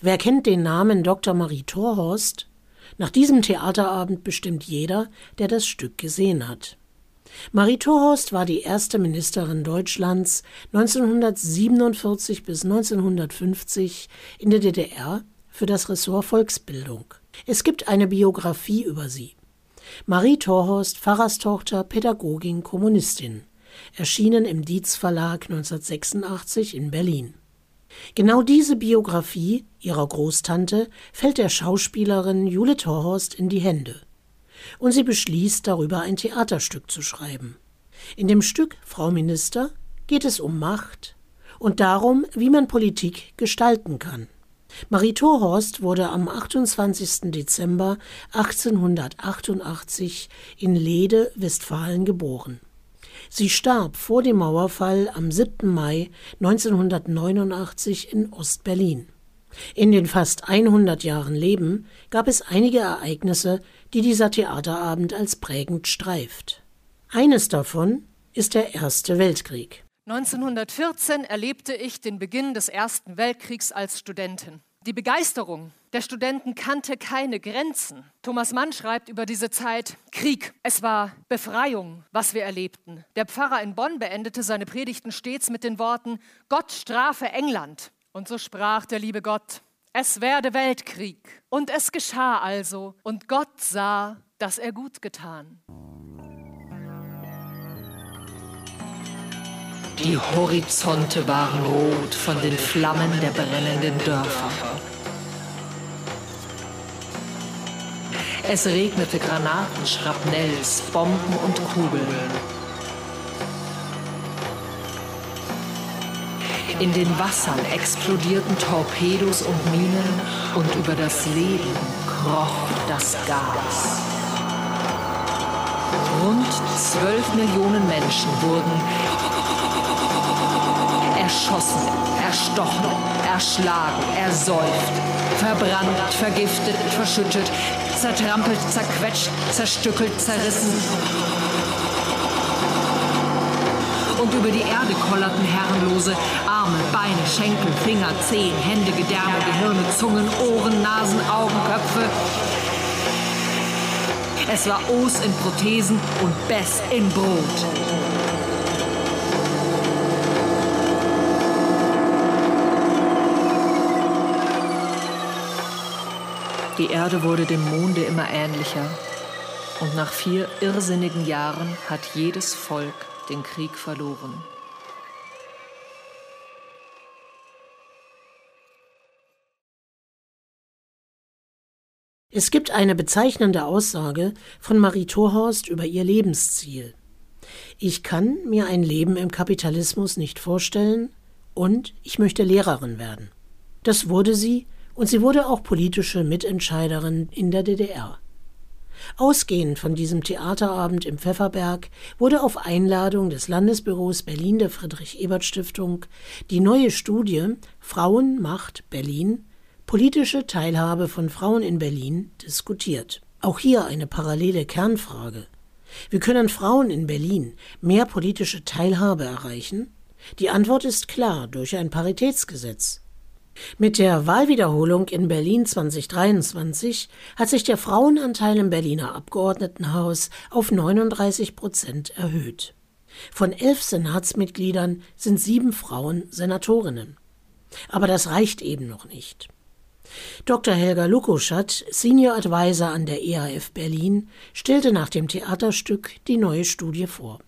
Wer kennt den Namen Dr. Marie Thorhorst? Nach diesem Theaterabend bestimmt jeder, der das Stück gesehen hat. Marie Thorhorst war die erste Ministerin Deutschlands 1947 bis 1950 in der DDR für das Ressort Volksbildung. Es gibt eine Biografie über sie. Marie Thorhorst, Pfarrerstochter, Pädagogin, Kommunistin. Erschienen im Dietz Verlag 1986 in Berlin. Genau diese Biografie ihrer Großtante fällt der Schauspielerin Jule Torhorst in die Hände. Und sie beschließt, darüber ein Theaterstück zu schreiben. In dem Stück Frau Minister geht es um Macht und darum, wie man Politik gestalten kann. Marie Thorhorst wurde am 28. Dezember 1888 in Lede, Westfalen geboren. Sie starb vor dem Mauerfall am 7. Mai 1989 in Ostberlin. In den fast 100 Jahren Leben gab es einige Ereignisse, die dieser Theaterabend als prägend streift. Eines davon ist der Erste Weltkrieg. 1914 erlebte ich den Beginn des Ersten Weltkriegs als Studentin. Die Begeisterung der Studenten kannte keine Grenzen. Thomas Mann schreibt über diese Zeit Krieg. Es war Befreiung, was wir erlebten. Der Pfarrer in Bonn beendete seine Predigten stets mit den Worten Gott strafe England. Und so sprach der liebe Gott, es werde Weltkrieg. Und es geschah also, und Gott sah, dass er gut getan. Die Horizonte waren rot von den Flammen der brennenden Dörfer. Es regnete Granaten, Schrapnells, Bomben und Kugeln. In den Wassern explodierten Torpedos und Minen und über das Leben kroch das Gas. Rund zwölf Millionen Menschen wurden erschossen, erstochen, erschlagen, ersäuft, verbrannt, vergiftet, verschüttet, zertrampelt, zerquetscht, zerstückelt, zerrissen. Und über die Erde kollerten herrenlose Arme, Beine, Schenkel, Finger, Zehen, Hände, Gedärme, Gehirne, Zungen, Ohren, Nasen, Augen, Köpfe. Es war Os in Prothesen und Bess in Brot. Die Erde wurde dem Monde immer ähnlicher. Und nach vier irrsinnigen Jahren hat jedes Volk den Krieg verloren. Es gibt eine bezeichnende Aussage von Marie Thorhorst über ihr Lebensziel. Ich kann mir ein Leben im Kapitalismus nicht vorstellen und ich möchte Lehrerin werden. Das wurde sie und sie wurde auch politische Mitentscheiderin in der DDR. Ausgehend von diesem Theaterabend im Pfefferberg wurde auf Einladung des Landesbüros Berlin der Friedrich-Ebert-Stiftung die neue Studie Frauen Macht Berlin politische Teilhabe von Frauen in Berlin diskutiert. Auch hier eine parallele Kernfrage. Wie können Frauen in Berlin mehr politische Teilhabe erreichen? Die Antwort ist klar durch ein Paritätsgesetz. Mit der Wahlwiederholung in Berlin 2023 hat sich der Frauenanteil im Berliner Abgeordnetenhaus auf 39 Prozent erhöht. Von elf Senatsmitgliedern sind sieben Frauen Senatorinnen. Aber das reicht eben noch nicht. Dr. Helga Lukoschat, Senior Advisor an der EAF Berlin, stellte nach dem Theaterstück die neue Studie vor.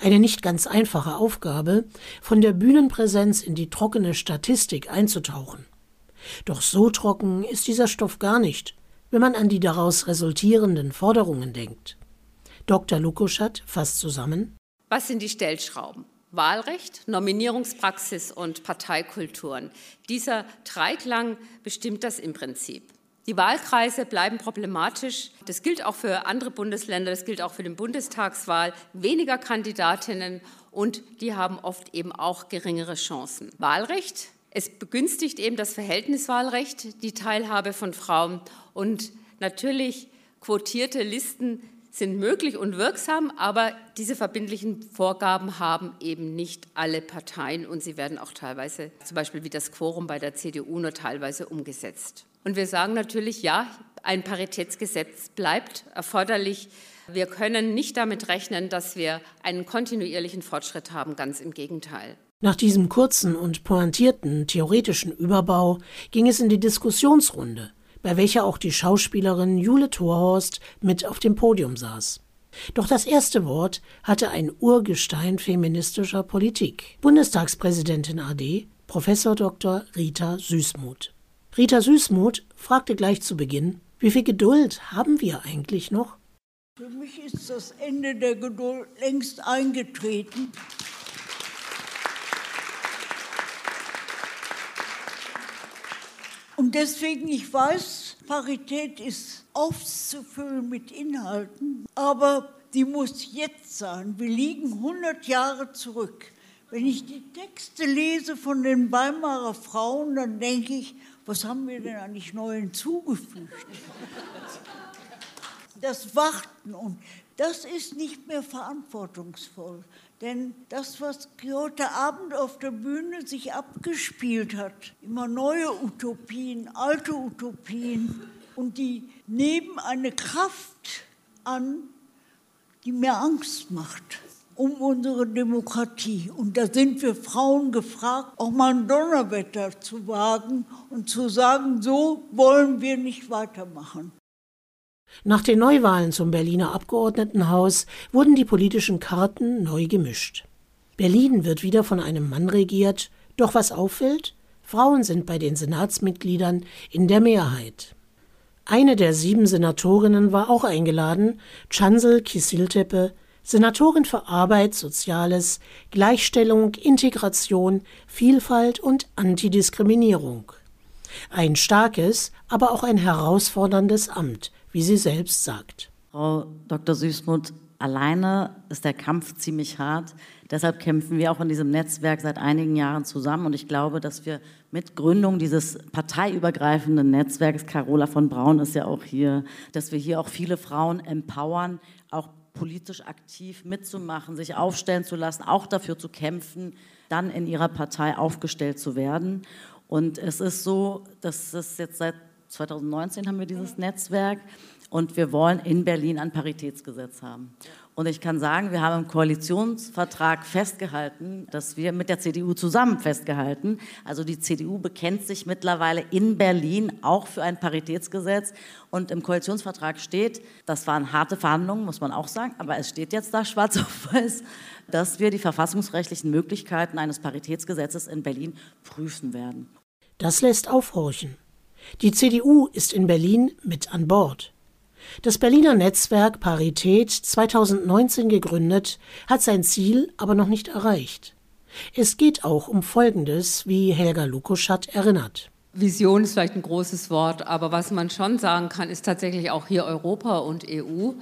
Eine nicht ganz einfache Aufgabe, von der Bühnenpräsenz in die trockene Statistik einzutauchen. Doch so trocken ist dieser Stoff gar nicht, wenn man an die daraus resultierenden Forderungen denkt. Dr. Lukoschat fasst zusammen. Was sind die Stellschrauben? Wahlrecht, Nominierungspraxis und Parteikulturen. Dieser Dreiklang bestimmt das im Prinzip. Die Wahlkreise bleiben problematisch. Das gilt auch für andere Bundesländer, das gilt auch für die Bundestagswahl. Weniger Kandidatinnen und die haben oft eben auch geringere Chancen. Wahlrecht, es begünstigt eben das Verhältniswahlrecht, die Teilhabe von Frauen und natürlich quotierte Listen sind möglich und wirksam, aber diese verbindlichen Vorgaben haben eben nicht alle Parteien und sie werden auch teilweise, zum Beispiel wie das Quorum bei der CDU, nur teilweise umgesetzt. Und wir sagen natürlich, ja, ein Paritätsgesetz bleibt erforderlich. Wir können nicht damit rechnen, dass wir einen kontinuierlichen Fortschritt haben, ganz im Gegenteil. Nach diesem kurzen und pointierten theoretischen Überbau ging es in die Diskussionsrunde, bei welcher auch die Schauspielerin Jule Thorhorst mit auf dem Podium saß. Doch das erste Wort hatte ein Urgestein feministischer Politik. Bundestagspräsidentin AD, Professor Dr. Rita Süßmuth. Rita Süßmuth fragte gleich zu Beginn, wie viel Geduld haben wir eigentlich noch? Für mich ist das Ende der Geduld längst eingetreten. Und deswegen, ich weiß, Parität ist aufzufüllen mit Inhalten, aber die muss jetzt sein. Wir liegen 100 Jahre zurück. Wenn ich die Texte lese von den Weimarer Frauen, dann denke ich, was haben wir denn eigentlich neu hinzugefügt? Das Warten und das ist nicht mehr verantwortungsvoll. Denn das, was heute Abend auf der Bühne sich abgespielt hat, immer neue Utopien, alte Utopien, und die nehmen eine Kraft an, die mir Angst macht um unsere Demokratie. Und da sind wir Frauen gefragt, auch mal ein Donnerwetter zu wagen und zu sagen, so wollen wir nicht weitermachen. Nach den Neuwahlen zum Berliner Abgeordnetenhaus wurden die politischen Karten neu gemischt. Berlin wird wieder von einem Mann regiert, doch was auffällt? Frauen sind bei den Senatsmitgliedern in der Mehrheit. Eine der sieben Senatorinnen war auch eingeladen, Chansel Kisiltepe, Senatorin für Arbeit, Soziales, Gleichstellung, Integration, Vielfalt und Antidiskriminierung. Ein starkes, aber auch ein herausforderndes Amt, wie sie selbst sagt. Frau Dr. Süßmuth, alleine ist der Kampf ziemlich hart. Deshalb kämpfen wir auch in diesem Netzwerk seit einigen Jahren zusammen. Und ich glaube, dass wir mit Gründung dieses parteiübergreifenden Netzwerks, Carola von Braun ist ja auch hier, dass wir hier auch viele Frauen empowern, auch politisch aktiv mitzumachen, sich aufstellen zu lassen, auch dafür zu kämpfen, dann in ihrer Partei aufgestellt zu werden. Und es ist so, dass es jetzt seit 2019 haben wir dieses Netzwerk und wir wollen in Berlin ein Paritätsgesetz haben. Und ich kann sagen, wir haben im Koalitionsvertrag festgehalten, dass wir mit der CDU zusammen festgehalten. Also die CDU bekennt sich mittlerweile in Berlin auch für ein Paritätsgesetz. Und im Koalitionsvertrag steht, das waren harte Verhandlungen, muss man auch sagen, aber es steht jetzt da schwarz auf weiß, dass wir die verfassungsrechtlichen Möglichkeiten eines Paritätsgesetzes in Berlin prüfen werden. Das lässt aufhorchen. Die CDU ist in Berlin mit an Bord. Das Berliner Netzwerk Parität 2019 gegründet, hat sein Ziel aber noch nicht erreicht. Es geht auch um Folgendes, wie Helga Lukoschat erinnert. Vision ist vielleicht ein großes Wort, aber was man schon sagen kann, ist tatsächlich auch hier Europa und EU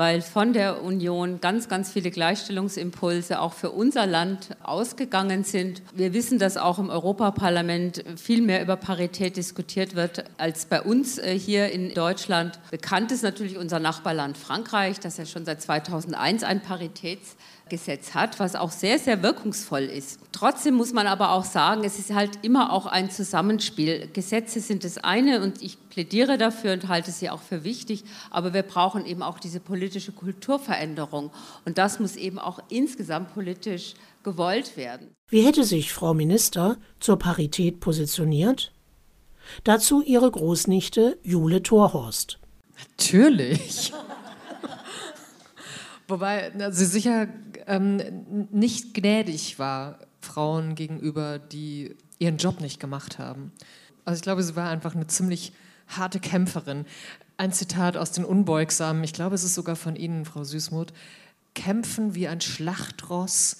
weil von der Union ganz, ganz viele Gleichstellungsimpulse auch für unser Land ausgegangen sind. Wir wissen, dass auch im Europaparlament viel mehr über Parität diskutiert wird als bei uns äh, hier in Deutschland. Bekannt ist natürlich unser Nachbarland Frankreich, das ja schon seit 2001 ein Paritäts Gesetz hat, was auch sehr, sehr wirkungsvoll ist. Trotzdem muss man aber auch sagen, es ist halt immer auch ein Zusammenspiel. Gesetze sind das eine und ich plädiere dafür und halte sie auch für wichtig, aber wir brauchen eben auch diese politische Kulturveränderung und das muss eben auch insgesamt politisch gewollt werden. Wie hätte sich Frau Minister zur Parität positioniert? Dazu ihre Großnichte Jule Thorhorst. Natürlich. Wobei sie sicher ähm, nicht gnädig war Frauen gegenüber, die ihren Job nicht gemacht haben. Also ich glaube, sie war einfach eine ziemlich harte Kämpferin. Ein Zitat aus den Unbeugsamen, ich glaube, es ist sogar von Ihnen, Frau Süßmuth. Kämpfen wie ein Schlachtross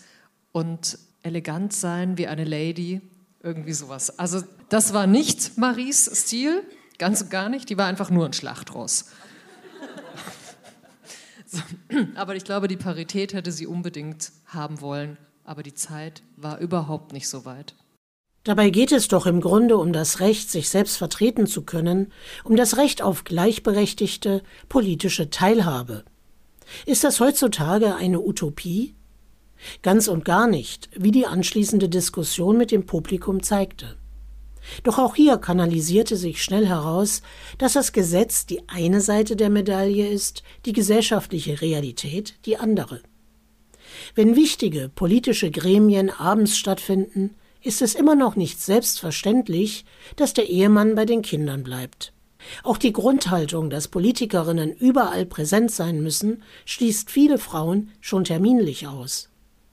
und elegant sein wie eine Lady, irgendwie sowas. Also das war nicht Maries Stil, ganz und gar nicht. Die war einfach nur ein Schlachtross. Aber ich glaube, die Parität hätte sie unbedingt haben wollen. Aber die Zeit war überhaupt nicht so weit. Dabei geht es doch im Grunde um das Recht, sich selbst vertreten zu können, um das Recht auf gleichberechtigte politische Teilhabe. Ist das heutzutage eine Utopie? Ganz und gar nicht, wie die anschließende Diskussion mit dem Publikum zeigte. Doch auch hier kanalisierte sich schnell heraus, dass das Gesetz die eine Seite der Medaille ist, die gesellschaftliche Realität die andere. Wenn wichtige politische Gremien abends stattfinden, ist es immer noch nicht selbstverständlich, dass der Ehemann bei den Kindern bleibt. Auch die Grundhaltung, dass Politikerinnen überall präsent sein müssen, schließt viele Frauen schon terminlich aus.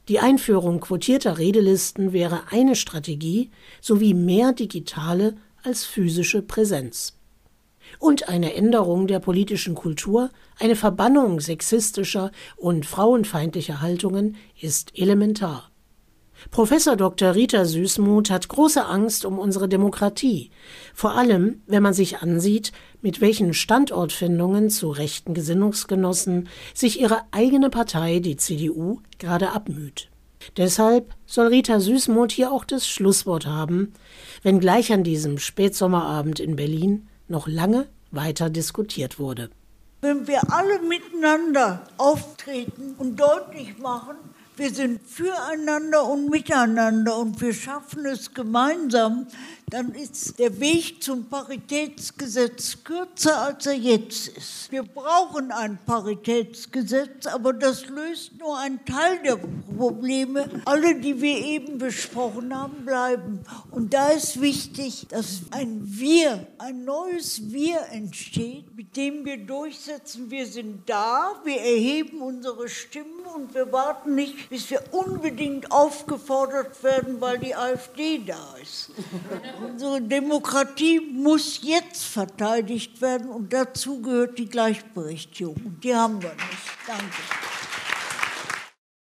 Die Einführung quotierter Redelisten wäre eine Strategie sowie mehr digitale als physische Präsenz. Und eine Änderung der politischen Kultur, eine Verbannung sexistischer und frauenfeindlicher Haltungen ist elementar. Professor Dr. Rita Süßmuth hat große Angst um unsere Demokratie, vor allem wenn man sich ansieht, mit welchen Standortfindungen zu rechten Gesinnungsgenossen sich ihre eigene Partei, die CDU, gerade abmüht. Deshalb soll Rita Süßmuth hier auch das Schlusswort haben, wenn gleich an diesem Spätsommerabend in Berlin noch lange weiter diskutiert wurde. Wenn wir alle miteinander auftreten und deutlich machen, wir sind füreinander und miteinander und wir schaffen es gemeinsam, dann ist der Weg zum Paritätsgesetz kürzer, als er jetzt ist. Wir brauchen ein Paritätsgesetz, aber das löst nur einen Teil der Probleme. Alle, die wir eben besprochen haben, bleiben. Und da ist wichtig, dass ein Wir, ein neues Wir entsteht, mit dem wir durchsetzen, wir sind da, wir erheben unsere Stimmen und wir warten nicht, bis wir unbedingt aufgefordert werden, weil die AfD da ist. Unsere Demokratie muss jetzt verteidigt werden und dazu gehört die Gleichberechtigung. Und die haben wir nicht. Danke.